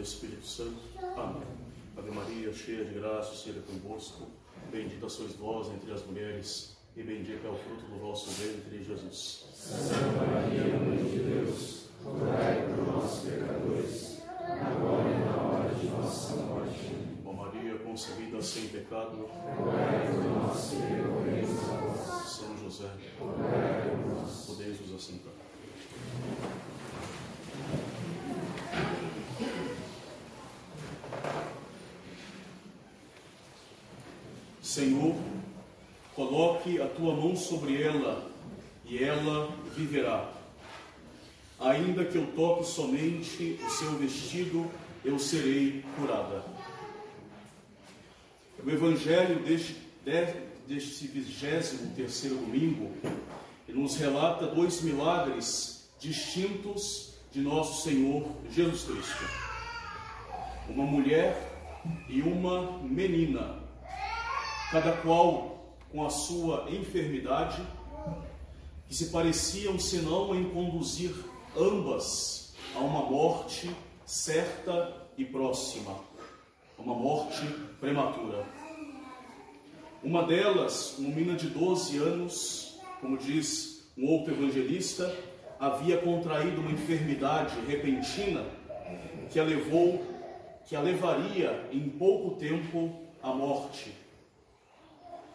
do Espírito Santo. Amém. Ave Maria, cheia de graça, o Senhor é convosco. Bendita sois vós entre as mulheres, e bendito é o fruto do vosso ventre, Jesus. Santa Maria, Mãe de Deus, rogai por nós, pecadores, agora e na hora de nossa morte. Ó Maria, concebida sem pecado, rogai por nós que recorremos a vós. São José, rogai por nós. Podeis-vos assentar. Senhor, coloque a tua mão sobre ela e ela viverá. Ainda que eu toque somente o seu vestido, eu serei curada. O Evangelho deste, deste 23 domingo nos relata dois milagres distintos de nosso Senhor Jesus Cristo. Uma mulher e uma menina cada qual com a sua enfermidade, que se pareciam senão em conduzir ambas a uma morte certa e próxima, uma morte prematura. Uma delas, uma menina de 12 anos, como diz um outro evangelista, havia contraído uma enfermidade repentina que a levou, que a levaria em pouco tempo à morte.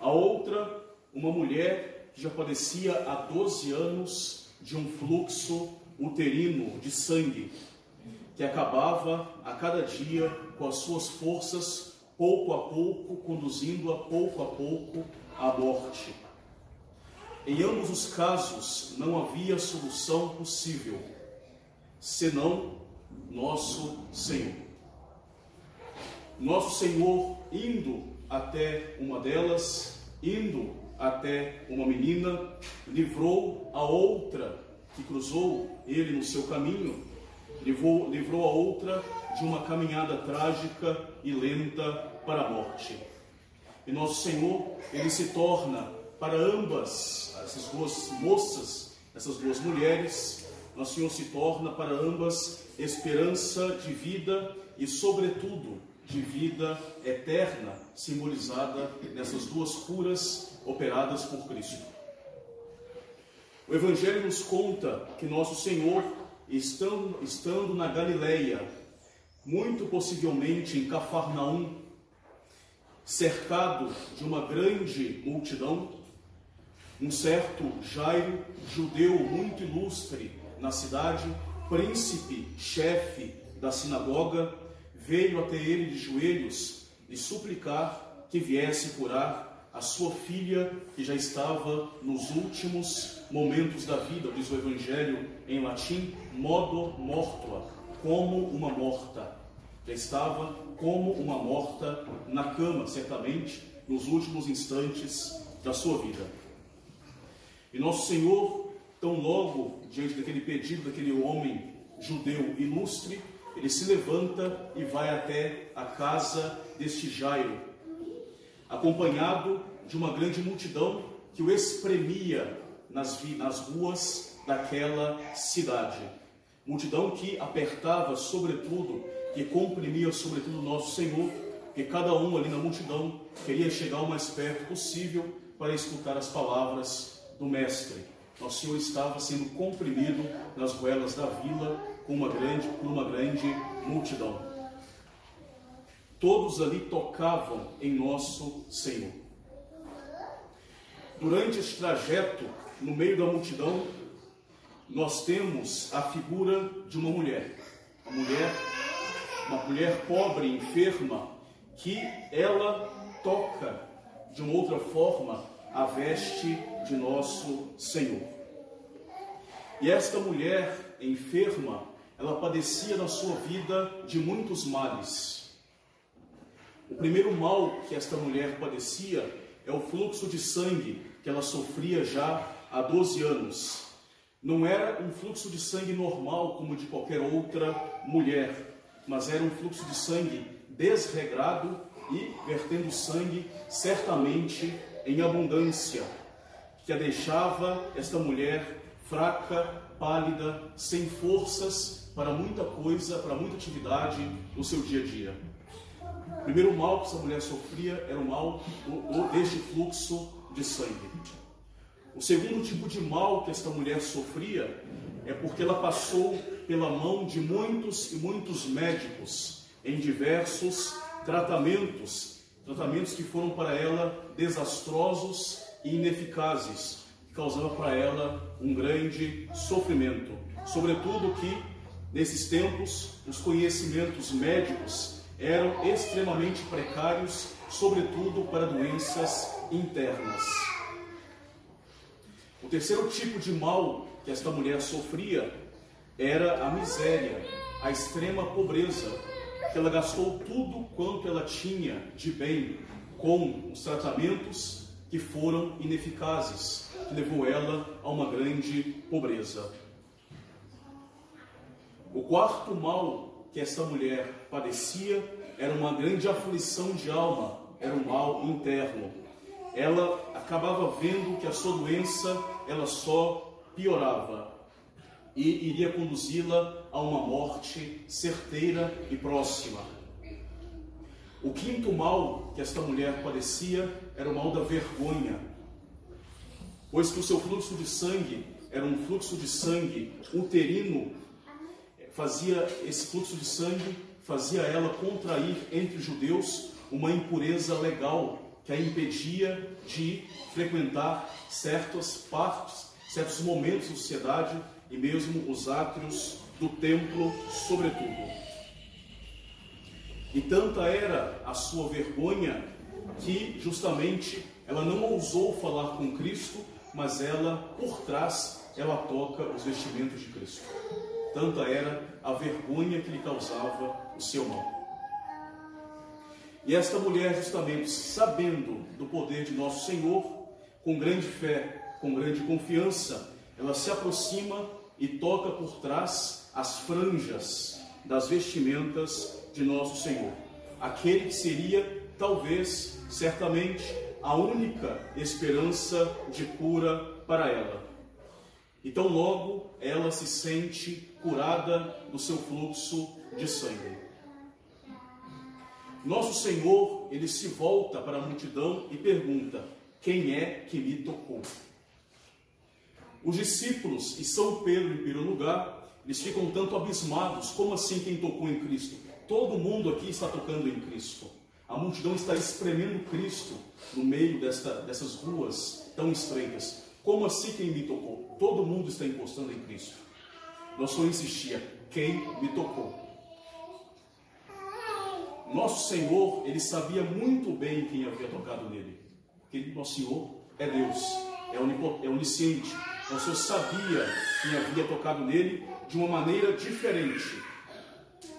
A outra, uma mulher que já padecia há 12 anos de um fluxo uterino de sangue, que acabava a cada dia com as suas forças, pouco a pouco, conduzindo-a pouco a pouco à morte. Em ambos os casos não havia solução possível, senão nosso Senhor. Nosso Senhor indo até uma delas, indo até uma menina, livrou a outra que cruzou ele no seu caminho, livrou, livrou a outra de uma caminhada trágica e lenta para a morte. E nosso Senhor, ele se torna para ambas, essas duas moças, essas duas mulheres, nosso Senhor se torna para ambas esperança de vida e, sobretudo, de vida eterna, simbolizada nessas duas curas operadas por Cristo. O Evangelho nos conta que nosso Senhor, estando, estando na Galileia, muito possivelmente em Cafarnaum, cercado de uma grande multidão, um certo Jairo, judeu muito ilustre na cidade, príncipe, chefe da sinagoga, veio até ele de joelhos e suplicar que viesse curar a sua filha, que já estava nos últimos momentos da vida, diz o Evangelho em latim, modo mortua, como uma morta. Já estava como uma morta na cama, certamente, nos últimos instantes da sua vida. E nosso Senhor, tão logo diante daquele pedido daquele homem judeu ilustre, ele se levanta e vai até a casa deste Jairo, acompanhado de uma grande multidão que o espremia nas, nas ruas daquela cidade. Multidão que apertava, sobretudo, que comprimia, sobretudo, nosso Senhor, que cada um ali na multidão queria chegar o mais perto possível para escutar as palavras do Mestre. Nosso Senhor estava sendo comprimido nas goelas da vila com uma grande, por uma grande multidão. Todos ali tocavam em nosso Senhor. Durante este trajeto, no meio da multidão, nós temos a figura de uma mulher, uma mulher, uma mulher pobre, enferma, que ela toca de uma outra forma a veste de nosso Senhor. E esta mulher enferma, ela padecia na sua vida de muitos males. O primeiro mal que esta mulher padecia é o fluxo de sangue que ela sofria já há 12 anos. Não era um fluxo de sangue normal como de qualquer outra mulher, mas era um fluxo de sangue desregrado e vertendo sangue certamente em abundância, que a deixava esta mulher fraca, pálida, sem forças para muita coisa, para muita atividade no seu dia a dia. O primeiro mal que essa mulher sofria era o mal deste fluxo de sangue. O segundo tipo de mal que esta mulher sofria é porque ela passou pela mão de muitos e muitos médicos em diversos tratamentos, tratamentos que foram para ela desastrosos e ineficazes, que causavam para ela um grande sofrimento. Sobretudo que nesses tempos os conhecimentos médicos eram extremamente precários, sobretudo para doenças internas. O terceiro tipo de mal que esta mulher sofria era a miséria, a extrema pobreza, que ela gastou tudo quanto ela tinha de bem com os tratamentos que foram ineficazes, que levou ela a uma grande pobreza. O quarto mal que esta mulher padecia era uma grande aflição de alma, era um mal interno. Ela acabava vendo que a sua doença ela só piorava e iria conduzi-la a uma morte certeira e próxima. O quinto mal que esta mulher padecia era o mal da vergonha, pois que o seu fluxo de sangue era um fluxo de sangue uterino, fazia esse fluxo de sangue fazia ela contrair entre os judeus uma impureza legal que a impedia de frequentar certas partes, certos momentos da sociedade e mesmo os átrios do templo, sobretudo. E tanta era a sua vergonha que justamente ela não ousou falar com Cristo, mas ela, por trás, ela toca os vestimentos de Cristo. Tanta era a vergonha que lhe causava o seu mal. E esta mulher, justamente sabendo do poder de nosso Senhor, com grande fé, com grande confiança, ela se aproxima e toca por trás as franjas das vestimentas de nosso Senhor. Aquele que seria, talvez, certamente, a única esperança de cura para ela. Então, logo, ela se sente curada do seu fluxo de sangue. Nosso Senhor, ele se volta para a multidão e pergunta: Quem é que me tocou? Os discípulos e São Pedro, em primeiro lugar, eles ficam tanto abismados: como assim quem tocou em Cristo? Todo mundo aqui está tocando em Cristo. A multidão está espremendo Cristo no meio desta, dessas ruas tão estreitas. Como assim quem me tocou? Todo mundo está encostando em Cristo. Nosso insistia: quem me tocou? Nosso Senhor, ele sabia muito bem quem havia tocado nele. Porque nosso Senhor é Deus, é, é onisciente. Nosso Senhor sabia quem havia tocado nele de uma maneira diferente.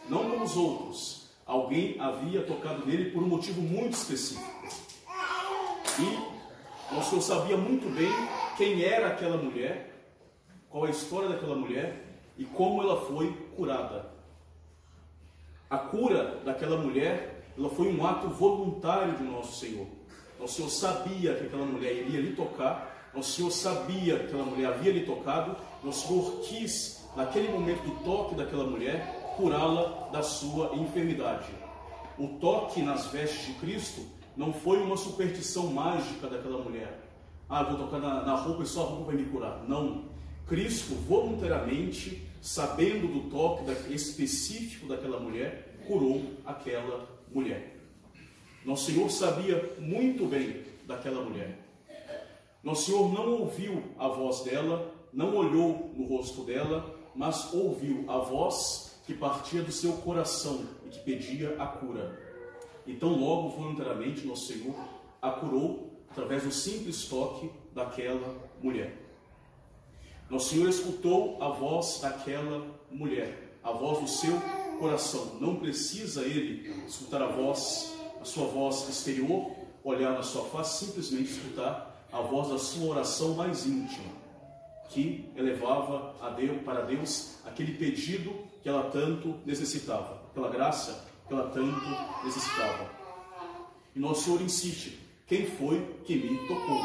Não como os outros. Alguém havia tocado nele por um motivo muito específico. E nosso Senhor sabia muito bem quem era aquela mulher, qual a história daquela mulher e como ela foi curada. A cura daquela mulher, ela foi um ato voluntário de nosso Senhor. Nosso Senhor sabia que aquela mulher iria lhe tocar, nosso Senhor sabia que aquela mulher havia lhe tocado, nosso Senhor quis, naquele momento do toque daquela mulher, curá-la da sua enfermidade. O toque nas vestes de Cristo não foi uma superstição mágica daquela mulher. Ah, vou tocar na, na roupa e só a roupa vai me curar. Não. Cristo voluntariamente sabendo do toque específico daquela mulher, curou aquela mulher. Nosso Senhor sabia muito bem daquela mulher. Nosso Senhor não ouviu a voz dela, não olhou no rosto dela, mas ouviu a voz que partia do seu coração e que pedia a cura. Então, logo, voluntariamente, nosso Senhor a curou através do simples toque daquela mulher. Nosso Senhor escutou a voz daquela mulher, a voz do seu coração. Não precisa ele escutar a voz, a sua voz exterior, olhar na sua face, simplesmente escutar a voz da sua oração mais íntima, que elevava a Deus, para Deus aquele pedido que ela tanto necessitava, aquela graça que ela tanto necessitava. E nosso Senhor insiste: quem foi que me tocou?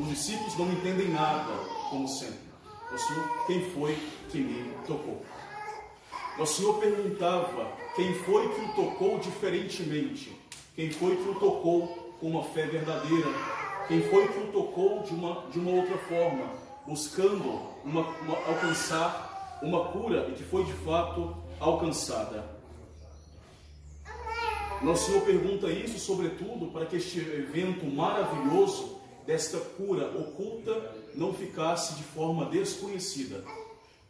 Os discípulos não entendem nada, como sempre. Nosso Senhor, quem foi que me tocou? Nosso Senhor perguntava quem foi que o tocou diferentemente, quem foi que o tocou com uma fé verdadeira, quem foi que o tocou de uma, de uma outra forma, buscando uma, uma, alcançar uma cura e que foi de fato alcançada. Nosso Senhor pergunta isso, sobretudo, para que este evento maravilhoso desta cura oculta não ficasse de forma desconhecida.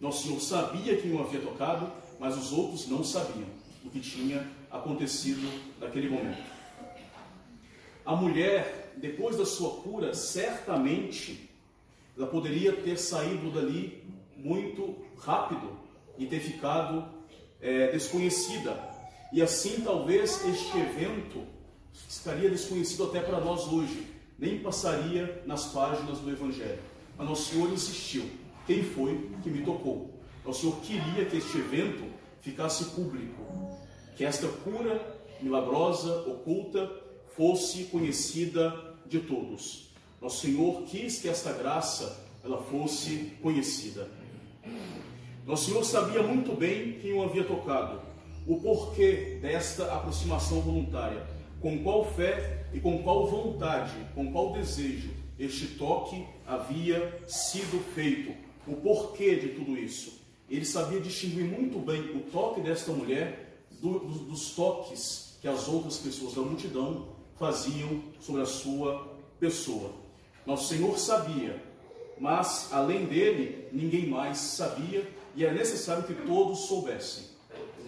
Nosso Senhor sabia quem o havia tocado, mas os outros não sabiam o que tinha acontecido naquele momento. A mulher, depois da sua cura, certamente ela poderia ter saído dali muito rápido e ter ficado é, desconhecida e assim, talvez este evento estaria desconhecido até para nós hoje, nem passaria nas páginas do Evangelho. Mas Nosso Senhor insistiu: quem foi que me tocou? Nosso Senhor queria que este evento ficasse público, que esta cura milagrosa, oculta, fosse conhecida de todos. Nosso Senhor quis que esta graça ela fosse conhecida. Nosso Senhor sabia muito bem quem o havia tocado o porquê desta aproximação voluntária, com qual fé e com qual vontade, com qual desejo este toque havia sido feito, o porquê de tudo isso. Ele sabia distinguir muito bem o toque desta mulher do, dos, dos toques que as outras pessoas da multidão faziam sobre a sua pessoa. Nosso Senhor sabia, mas além dele, ninguém mais sabia e é necessário que todos soubessem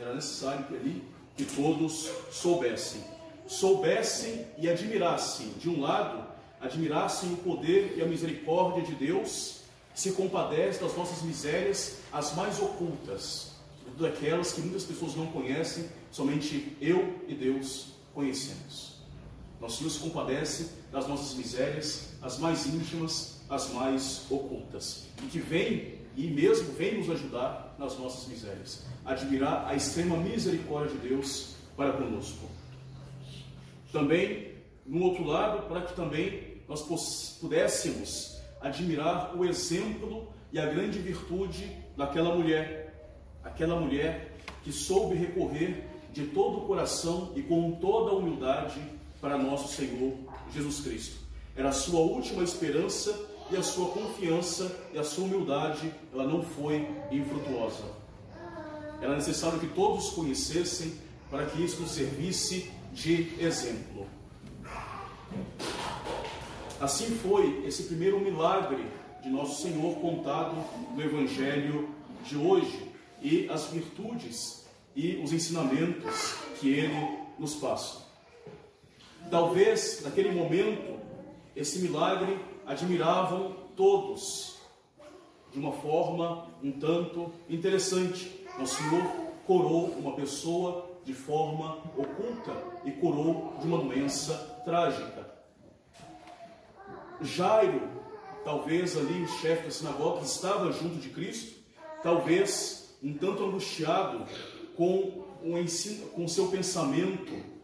era necessário que ali que todos soubessem. Soubessem e admirassem, de um lado, admirassem o poder e a misericórdia de Deus, se compadece das nossas misérias, as mais ocultas, daquelas que muitas pessoas não conhecem, somente eu e Deus conhecemos. Nosso Senhor se compadece das nossas misérias, as mais íntimas, as mais ocultas, e que vem e mesmo vem nos ajudar nas nossas misérias. Admirar a extrema misericórdia de Deus para conosco. Também, no outro lado, para que também nós pudéssemos admirar o exemplo e a grande virtude daquela mulher, aquela mulher que soube recorrer de todo o coração e com toda a humildade para nosso Senhor Jesus Cristo. Era a sua última esperança e a sua confiança e a sua humildade, ela não foi infrutuosa. Era necessário que todos conhecessem para que isso nos servisse de exemplo. Assim foi esse primeiro milagre de nosso Senhor contado no Evangelho de hoje e as virtudes e os ensinamentos que ele nos passa. Talvez naquele momento esse milagre admiravam todos de uma forma um tanto interessante. Nosso Senhor curou uma pessoa de forma oculta e curou de uma doença trágica. Jairo, talvez ali o chefe da sinagoga, estava junto de Cristo, talvez um tanto angustiado com o ensino, com seu pensamento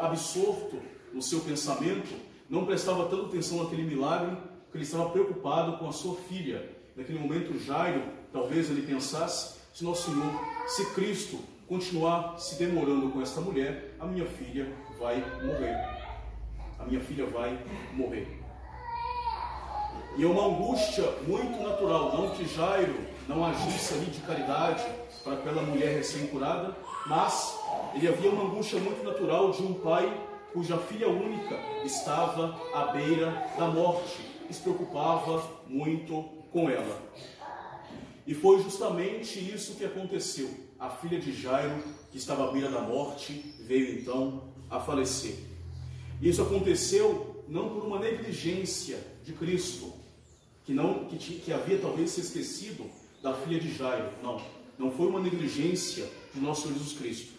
absorto no seu pensamento, não prestava tanta atenção naquele milagre, porque ele estava preocupado com a sua filha. Naquele momento, Jairo, talvez ele pensasse: se Nosso Senhor, se Cristo continuar se demorando com esta mulher, a minha filha vai morrer. A minha filha vai morrer. E é uma angústia muito natural, não que Jairo não agisse ali de caridade para aquela mulher recém-curada, mas ele havia uma angústia muito natural de um pai cuja filha única estava à beira da morte e se preocupava muito com ela. E foi justamente isso que aconteceu. A filha de Jairo, que estava à beira da morte, veio então a falecer. Isso aconteceu não por uma negligência de Cristo, que não que, que havia talvez se esquecido da filha de Jairo. Não, não foi uma negligência de nosso Jesus Cristo.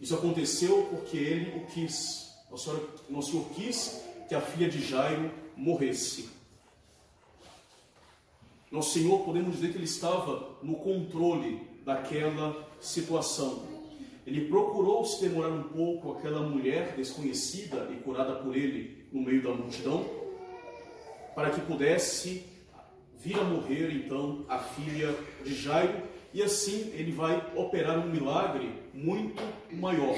Isso aconteceu porque ele o quis. Nosso Senhor, Nosso Senhor quis que a filha de Jairo morresse. Nosso Senhor, podemos dizer que ele estava no controle daquela situação. Ele procurou se demorar um pouco aquela mulher desconhecida e curada por ele no meio da multidão, para que pudesse vir a morrer então a filha de Jairo, e assim ele vai operar um milagre muito maior.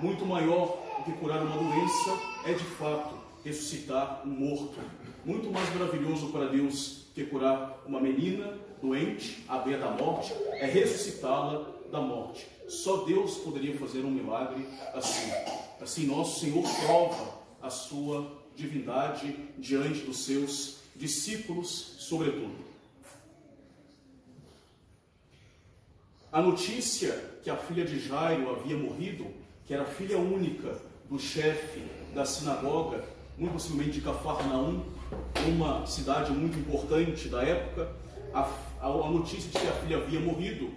Muito maior do que curar uma doença é de fato ressuscitar um morto. Muito mais maravilhoso para Deus que curar uma menina doente à beira da morte é ressuscitá-la da morte. Só Deus poderia fazer um milagre assim. Assim, nosso Senhor prova a sua divindade diante dos seus discípulos, sobretudo. A notícia que a filha de Jairo havia morrido, que era filha única do chefe da sinagoga, muito possivelmente de Cafarnaum, uma cidade muito importante da época, a, a, a notícia de que a filha havia morrido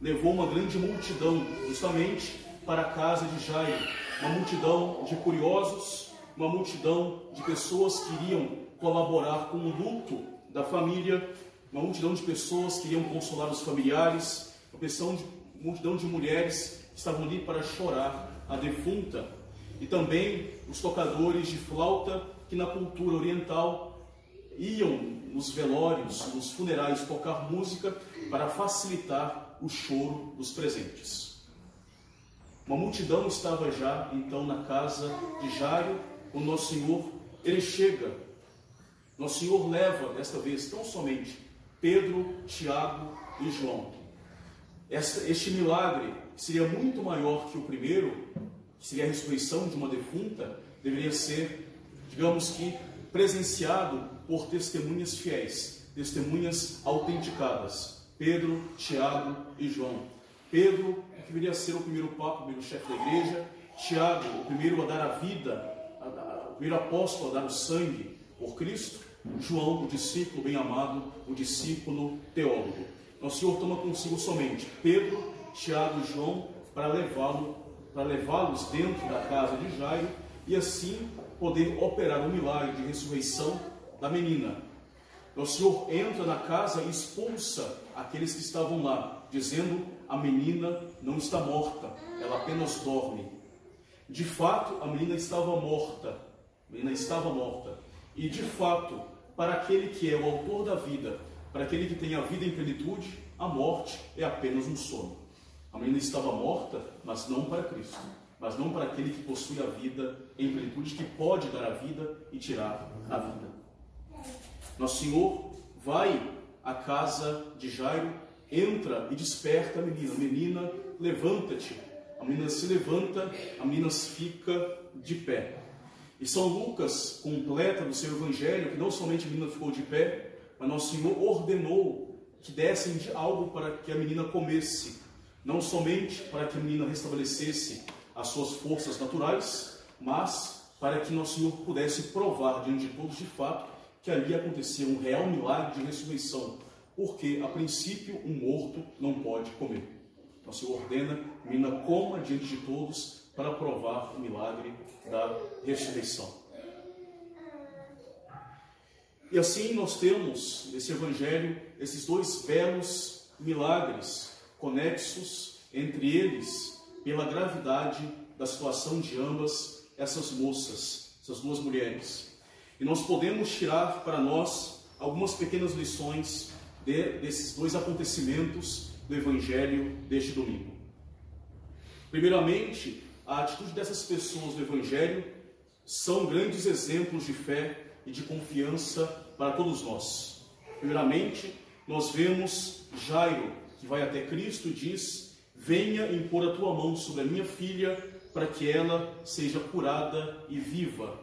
levou uma grande multidão justamente para a casa de Jairo, uma multidão de curiosos, uma multidão de pessoas que iriam colaborar com o luto da família, uma multidão de pessoas que iriam consolar os familiares, uma multidão de mulheres estavam ali para chorar a defunta, e também os tocadores de flauta que na cultura oriental iam nos velórios, nos funerais tocar música para facilitar o choro dos presentes. Uma multidão estava já então na casa de Jairo, quando Nosso Senhor ele chega. Nosso Senhor leva desta vez tão somente Pedro, Tiago e João este milagre seria muito maior que o primeiro, que seria a ressurreição de uma defunta, deveria ser, digamos que, presenciado por testemunhas fiéis, testemunhas autenticadas. Pedro, Tiago e João. Pedro, que viria a ser o primeiro papa, o primeiro chefe da igreja. Tiago, o primeiro a dar a vida, primeiro apóstolo a dar o sangue por Cristo. João, o discípulo bem amado, o discípulo teólogo. Então, o Senhor toma consigo somente Pedro, Tiago e João para levá-lo, para levá-los dentro da casa de Jairo e assim poder operar o milagre de ressurreição da menina. Então, o Senhor entra na casa e expulsa aqueles que estavam lá, dizendo: a menina não está morta, ela apenas dorme. De fato, a menina estava morta. Menina estava morta. E de fato, para aquele que é o autor da vida, para aquele que tem a vida em plenitude, a morte é apenas um sono. A menina estava morta, mas não para Cristo, mas não para aquele que possui a vida em plenitude, que pode dar a vida e tirar a vida. Nosso Senhor vai à casa de Jairo, entra e desperta a menina. Menina, levanta-te. A menina se levanta, a menina fica de pé. E São Lucas completa no seu evangelho que não somente a menina ficou de pé, mas nosso Senhor ordenou que dessem de algo para que a menina comesse, não somente para que a menina restabelecesse as suas forças naturais, mas para que nosso Senhor pudesse provar diante de todos de fato que ali acontecia um real milagre de ressurreição, porque a princípio um morto não pode comer. Nosso Senhor ordena a menina coma diante de todos para provar o milagre da ressurreição. E assim nós temos nesse Evangelho esses dois belos milagres conexos entre eles pela gravidade da situação de ambas essas moças, essas duas mulheres. E nós podemos tirar para nós algumas pequenas lições de, desses dois acontecimentos do Evangelho deste domingo. Primeiramente, a atitude dessas pessoas do Evangelho são grandes exemplos de fé e de confiança para todos nós. Primeiramente, nós vemos Jairo, que vai até Cristo e diz: Venha impor a tua mão sobre a minha filha, para que ela seja curada e viva.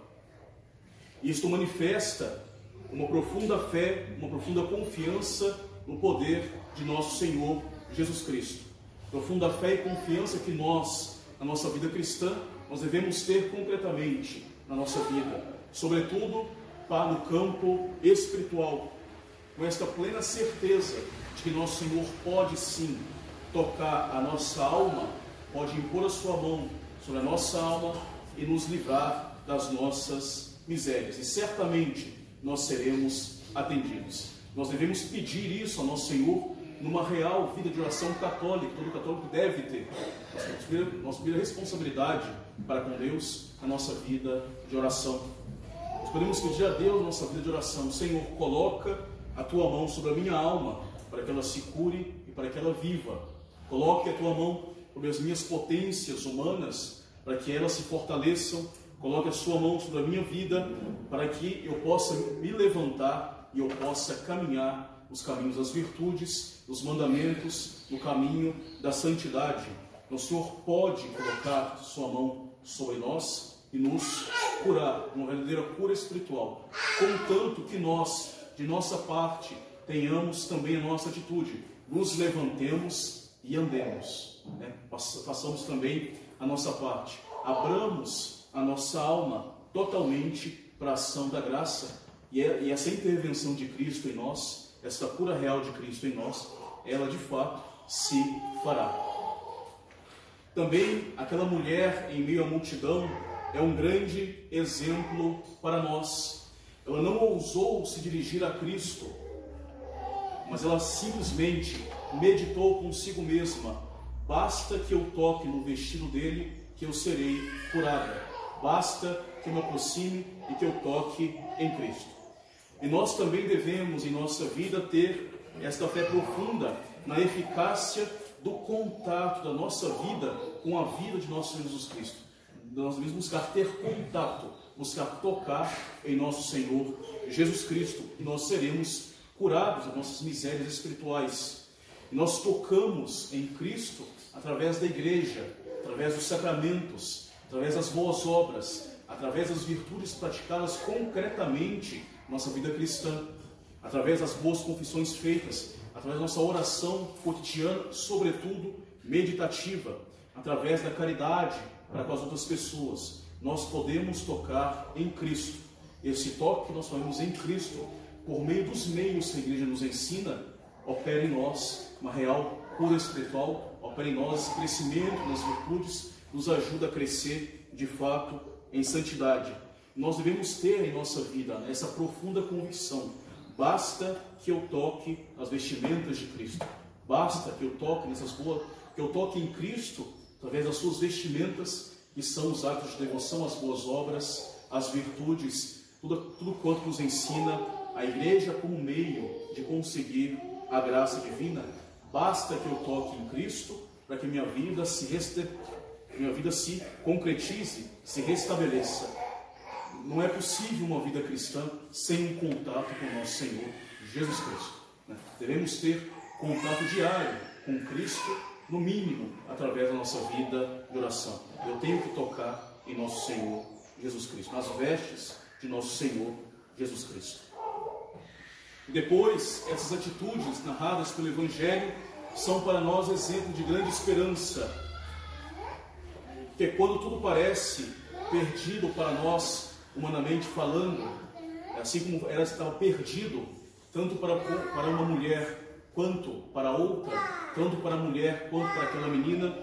Isto manifesta uma profunda fé, uma profunda confiança no poder de nosso Senhor Jesus Cristo. Profunda fé e confiança que nós, na nossa vida cristã, nós devemos ter concretamente na nossa vida, sobretudo para o campo espiritual, com esta plena certeza de que nosso Senhor pode sim tocar a nossa alma, pode impor a sua mão sobre a nossa alma e nos livrar das nossas misérias. E certamente nós seremos atendidos. Nós devemos pedir isso ao nosso Senhor numa real vida de oração católica, todo católico deve ter. Nossa primeira responsabilidade para com Deus, a nossa vida de oração. Nós podemos pedir a Deus nossa vida de oração. Senhor, coloca a tua mão sobre a minha alma, para que ela se cure e para que ela viva. Coloque a tua mão sobre as minhas potências humanas, para que elas se fortaleçam. Coloque a sua mão sobre a minha vida, para que eu possa me levantar e eu possa caminhar os caminhos das virtudes, dos mandamentos, no caminho da santidade. O Senhor pode colocar sua mão sobre nós e nos curar, uma verdadeira cura espiritual, contanto que nós, de nossa parte, tenhamos também a nossa atitude, nos levantemos e andemos, né? façamos também a nossa parte, abramos a nossa alma totalmente para a ação da graça e, é, e essa intervenção de Cristo em nós, essa cura real de Cristo em nós, ela de fato se fará. Também aquela mulher em meio à multidão é um grande exemplo para nós. Ela não ousou se dirigir a Cristo, mas ela simplesmente meditou consigo mesma: basta que eu toque no vestido dele, que eu serei curada. Basta que eu me aproxime e que eu toque em Cristo. E nós também devemos, em nossa vida, ter esta fé profunda na eficácia do contato da nossa vida com a vida de nosso Senhor Jesus Cristo. Nós devemos buscar ter contato, buscar tocar em nosso Senhor Jesus Cristo, e nós seremos curados das nossas misérias espirituais. E nós tocamos em Cristo através da igreja, através dos sacramentos, através das boas obras, através das virtudes praticadas concretamente nossa vida cristã, através das boas confissões feitas, através da nossa oração cotidiana, sobretudo meditativa, através da caridade para com as outras pessoas. Nós podemos tocar em Cristo. Esse toque que nós fazemos em Cristo por meio dos meios que a igreja nos ensina, opera em nós uma real cura espiritual, opera em nós crescimento nas virtudes, nos ajuda a crescer de fato em santidade. Nós devemos ter em nossa vida essa profunda convicção. Basta que eu toque as vestimentas de Cristo. Basta que eu toque nessas boas, que eu toque em Cristo através das suas vestimentas, que são os atos de devoção, as boas obras, as virtudes, tudo, tudo quanto nos ensina a igreja como meio de conseguir a graça divina, basta que eu toque em Cristo para que minha vida se reste... minha vida se concretize, se restabeleça. Não é possível uma vida cristã sem um contato com o nosso Senhor Jesus Cristo. Né? Devemos ter contato diário com Cristo, no mínimo, através da nossa vida de oração. Eu tenho que tocar em nosso Senhor Jesus Cristo, nas vestes de nosso Senhor Jesus Cristo. Depois, essas atitudes narradas pelo Evangelho são para nós exemplo de grande esperança. Que quando tudo parece perdido para nós, humanamente falando, assim como era estava perdido, tanto para, para uma mulher quanto para outra, tanto para a mulher quanto para aquela menina,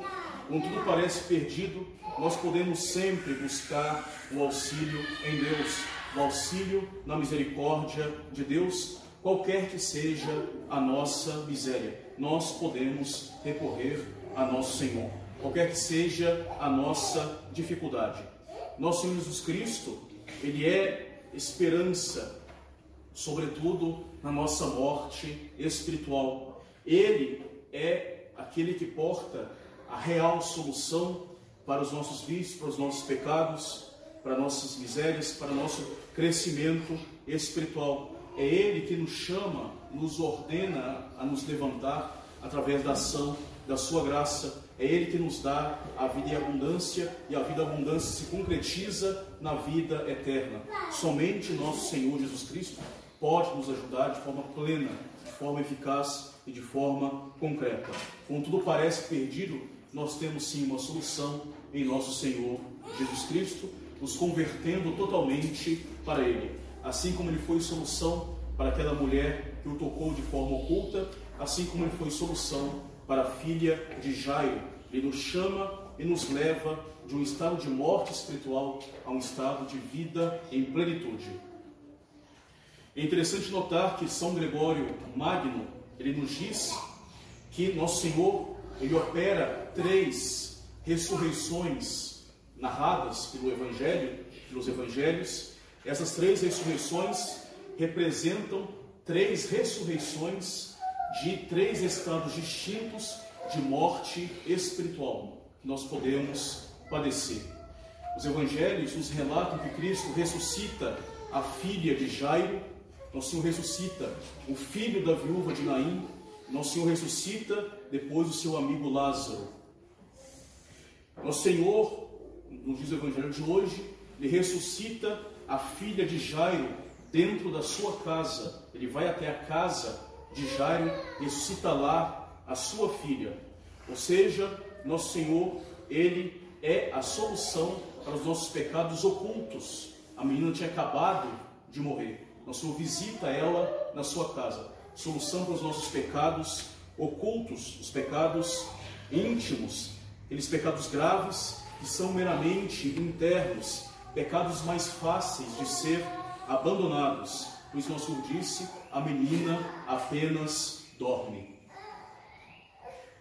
quando tudo parece perdido, nós podemos sempre buscar o auxílio em Deus, o auxílio na misericórdia de Deus, qualquer que seja a nossa miséria, nós podemos recorrer a nosso Senhor, qualquer que seja a nossa dificuldade. Nosso Senhor Jesus Cristo, Ele é esperança, sobretudo na nossa morte espiritual. Ele é aquele que porta a real solução para os nossos vícios, para os nossos pecados, para nossas misérias, para nosso crescimento espiritual. É Ele que nos chama, nos ordena a nos levantar através da ação da Sua graça. É Ele que nos dá a vida em abundância e a vida abundância se concretiza na vida eterna. Somente nosso Senhor Jesus Cristo pode nos ajudar de forma plena, de forma eficaz e de forma concreta. Quando tudo parece perdido, nós temos sim uma solução em nosso Senhor Jesus Cristo, nos convertendo totalmente para Ele assim como ele foi solução para aquela mulher que o tocou de forma oculta, assim como ele foi solução para a filha de Jairo. Ele nos chama e nos leva de um estado de morte espiritual a um estado de vida em plenitude. É interessante notar que São Gregório Magno, ele nos diz que nosso Senhor, ele opera três ressurreições narradas pelo Evangelho, pelos Evangelhos, essas três ressurreições representam três ressurreições de três estados distintos de morte espiritual que nós podemos padecer. Os evangelhos nos relatam que Cristo ressuscita a filha de Jairo, nosso Senhor ressuscita o filho da viúva de Naim, nosso Senhor ressuscita depois o seu amigo Lázaro. Nosso Senhor, nos diz o evangelho de hoje, ele ressuscita a filha de Jairo dentro da sua casa. Ele vai até a casa de Jairo, ressuscita lá a sua filha. Ou seja, nosso Senhor, ele é a solução para os nossos pecados ocultos. A menina tinha acabado de morrer. Nosso Senhor visita ela na sua casa. Solução para os nossos pecados ocultos, os pecados íntimos, aqueles pecados graves que são meramente internos, pecados mais fáceis de ser abandonados. Pois nosso Senhor disse: a menina apenas dorme.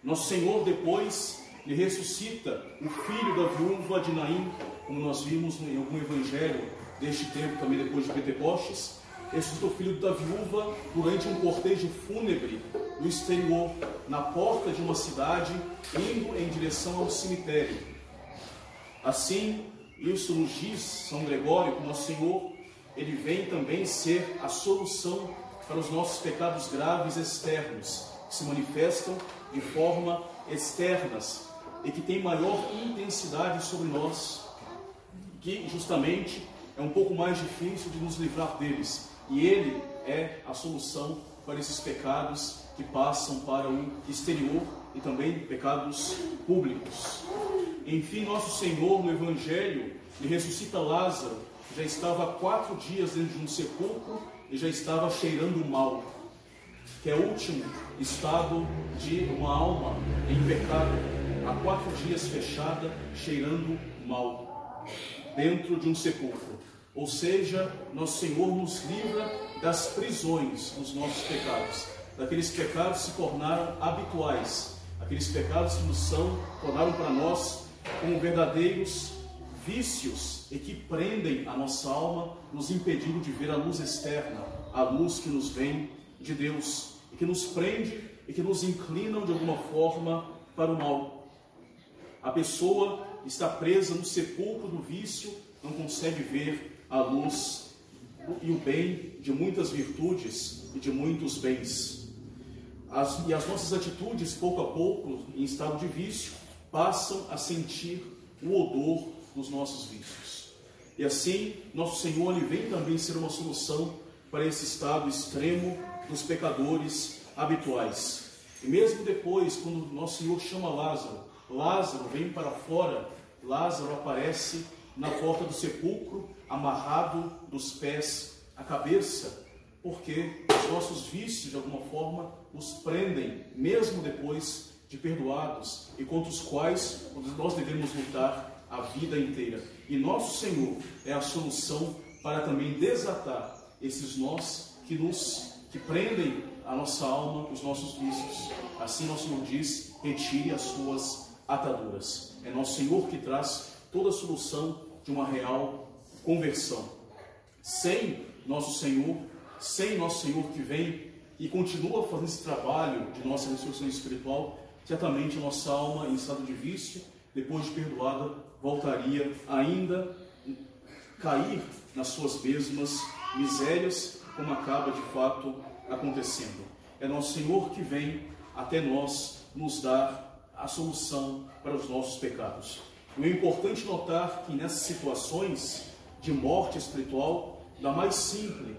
Nosso Senhor depois lhe ressuscita o filho da viúva de Naim, como nós vimos em algum evangelho deste tempo, também depois de Pentecostes. Ressuscita o filho da viúva durante um cortejo fúnebre no exterior, na porta de uma cidade, indo em direção ao cemitério. Assim, isso nos diz São Gregório que nosso Senhor, ele vem também ser a solução para os nossos pecados graves externos, que se manifestam de forma externas e que têm maior intensidade sobre nós, que justamente é um pouco mais difícil de nos livrar deles. E ele é a solução para esses pecados que passam para o exterior e também pecados públicos. Enfim, nosso Senhor no Evangelho ele ressuscita Lázaro, que já estava há quatro dias dentro de um sepulcro e já estava cheirando mal, que é o último estado de uma alma em pecado, há quatro dias fechada, cheirando mal, dentro de um sepulcro. Ou seja, nosso Senhor nos livra das prisões dos nossos pecados, daqueles pecados que se tornaram habituais, aqueles pecados que nos são, tornaram para nós como verdadeiros vícios e que prendem a nossa alma, nos impedindo de ver a luz externa, a luz que nos vem de Deus, e que nos prende e que nos inclinam de alguma forma para o mal. A pessoa está presa no sepulcro do vício, não consegue ver a luz e o bem de muitas virtudes e de muitos bens. As, e as nossas atitudes, pouco a pouco, em estado de vício, passam a sentir o odor dos nossos vícios. E assim, nosso Senhor ele vem também ser uma solução para esse estado extremo dos pecadores habituais. E mesmo depois, quando nosso Senhor chama Lázaro, Lázaro vem para fora, Lázaro aparece na porta do sepulcro, amarrado dos pés à cabeça, porque os nossos vícios, de alguma forma, nos prendem, mesmo depois de perdoados, e contra os quais nós devemos lutar a vida inteira. E nosso Senhor é a solução para também desatar esses nós que nos que prendem a nossa alma, os nossos vícios. Assim nosso Senhor diz: retire as suas ataduras. É nosso Senhor que traz toda a solução de uma real conversão. Sem nosso Senhor, sem nosso Senhor que vem e continua fazendo esse trabalho de nossa ressurreição espiritual, certamente nossa alma em estado de vício, depois de perdoada, voltaria ainda cair nas suas mesmas misérias, como acaba de fato acontecendo. É nosso Senhor que vem até nós nos dar a solução para os nossos pecados. E é importante notar que nessas situações de morte espiritual, da mais simples,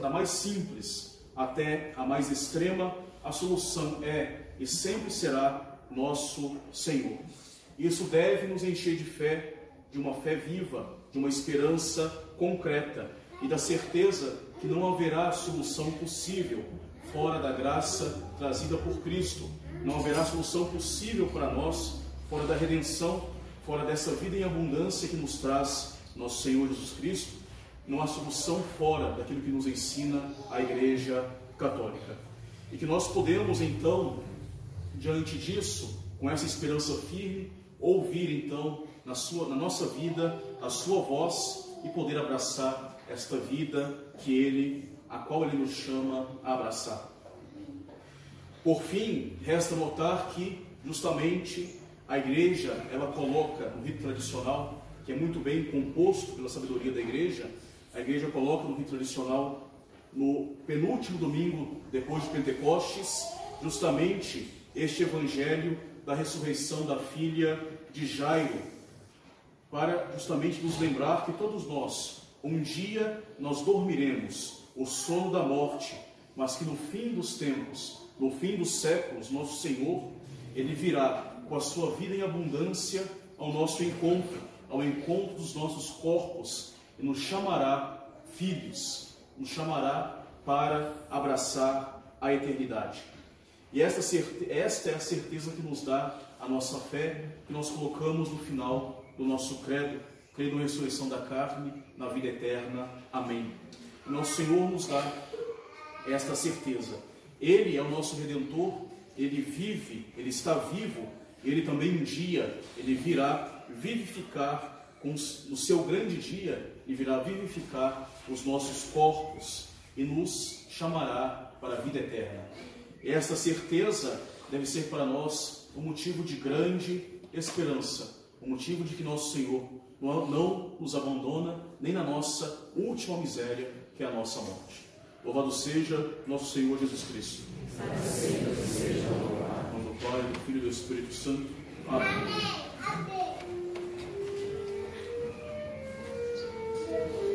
da mais simples até a mais extrema, a solução é e sempre será nosso Senhor. Isso deve nos encher de fé, de uma fé viva, de uma esperança concreta e da certeza que não haverá solução possível fora da graça trazida por Cristo. Não haverá solução possível para nós fora da redenção, fora dessa vida em abundância que nos traz nosso Senhor Jesus Cristo. Não há solução fora daquilo que nos ensina a Igreja Católica. E que nós podemos então, diante disso, com essa esperança firme, ouvir então na, sua, na nossa vida a sua voz e poder abraçar esta vida que Ele a qual ele nos chama a abraçar. Por fim, resta notar que justamente a igreja, ela coloca no rito tradicional, que é muito bem composto pela sabedoria da igreja, a igreja coloca no rito tradicional no penúltimo domingo depois de Pentecostes, justamente este evangelho da ressurreição da filha de Jairo, para justamente nos lembrar que todos nós, um dia nós dormiremos o sono da morte, mas que no fim dos tempos, no fim dos séculos, nosso Senhor, ele virá com a sua vida em abundância ao nosso encontro, ao encontro dos nossos corpos, e nos chamará filhos, nos chamará para abraçar a eternidade. E esta, esta é a certeza que nos dá a nossa fé, que nós colocamos no final do nosso credo, credo na ressurreição da carne, na vida eterna. Amém. E nosso Senhor nos dá esta certeza. Ele é o nosso Redentor, Ele vive, Ele está vivo, Ele também um dia, Ele virá vivificar com, no seu grande dia, e virá vivificar os nossos corpos e nos chamará para a vida eterna. Esta certeza deve ser para nós um motivo de grande esperança, um motivo de que nosso Senhor não nos abandona nem na nossa última miséria, que é a nossa morte. Louvado seja nosso Senhor Jesus Cristo. Em do Pai, do Filho e do Espírito Santo. Amém. Amém. Amém.